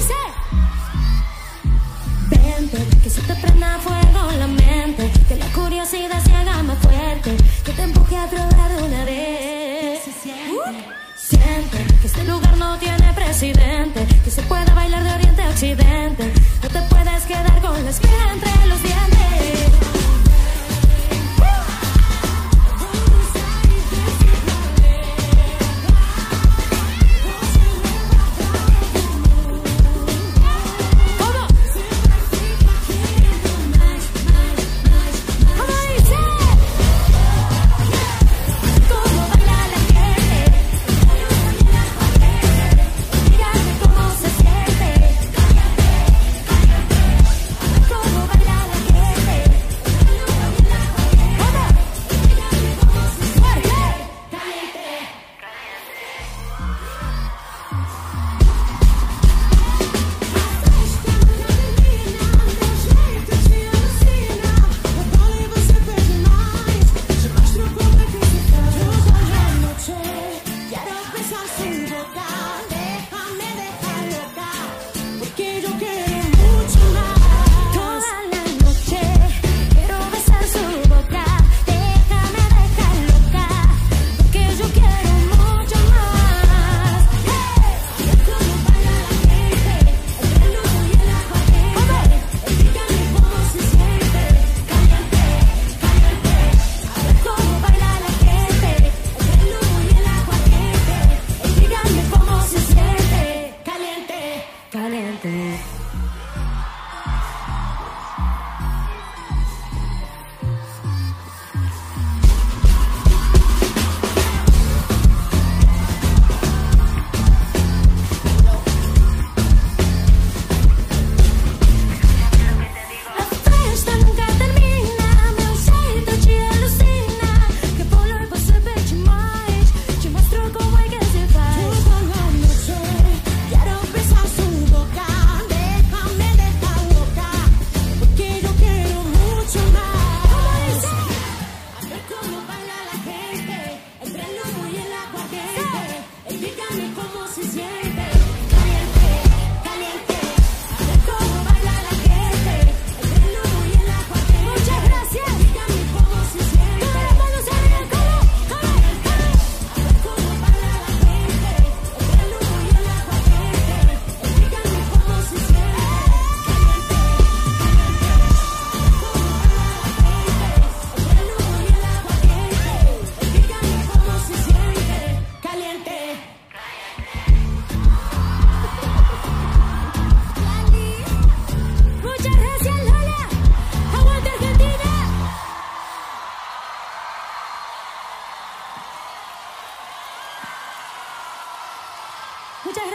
dice? Vente, que se te prenda fuego la mente, que la curiosidad se haga más fuerte, que te empuje a probar de una vez. Uh, siente que este lugar no tiene presidente, down.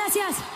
Gracias.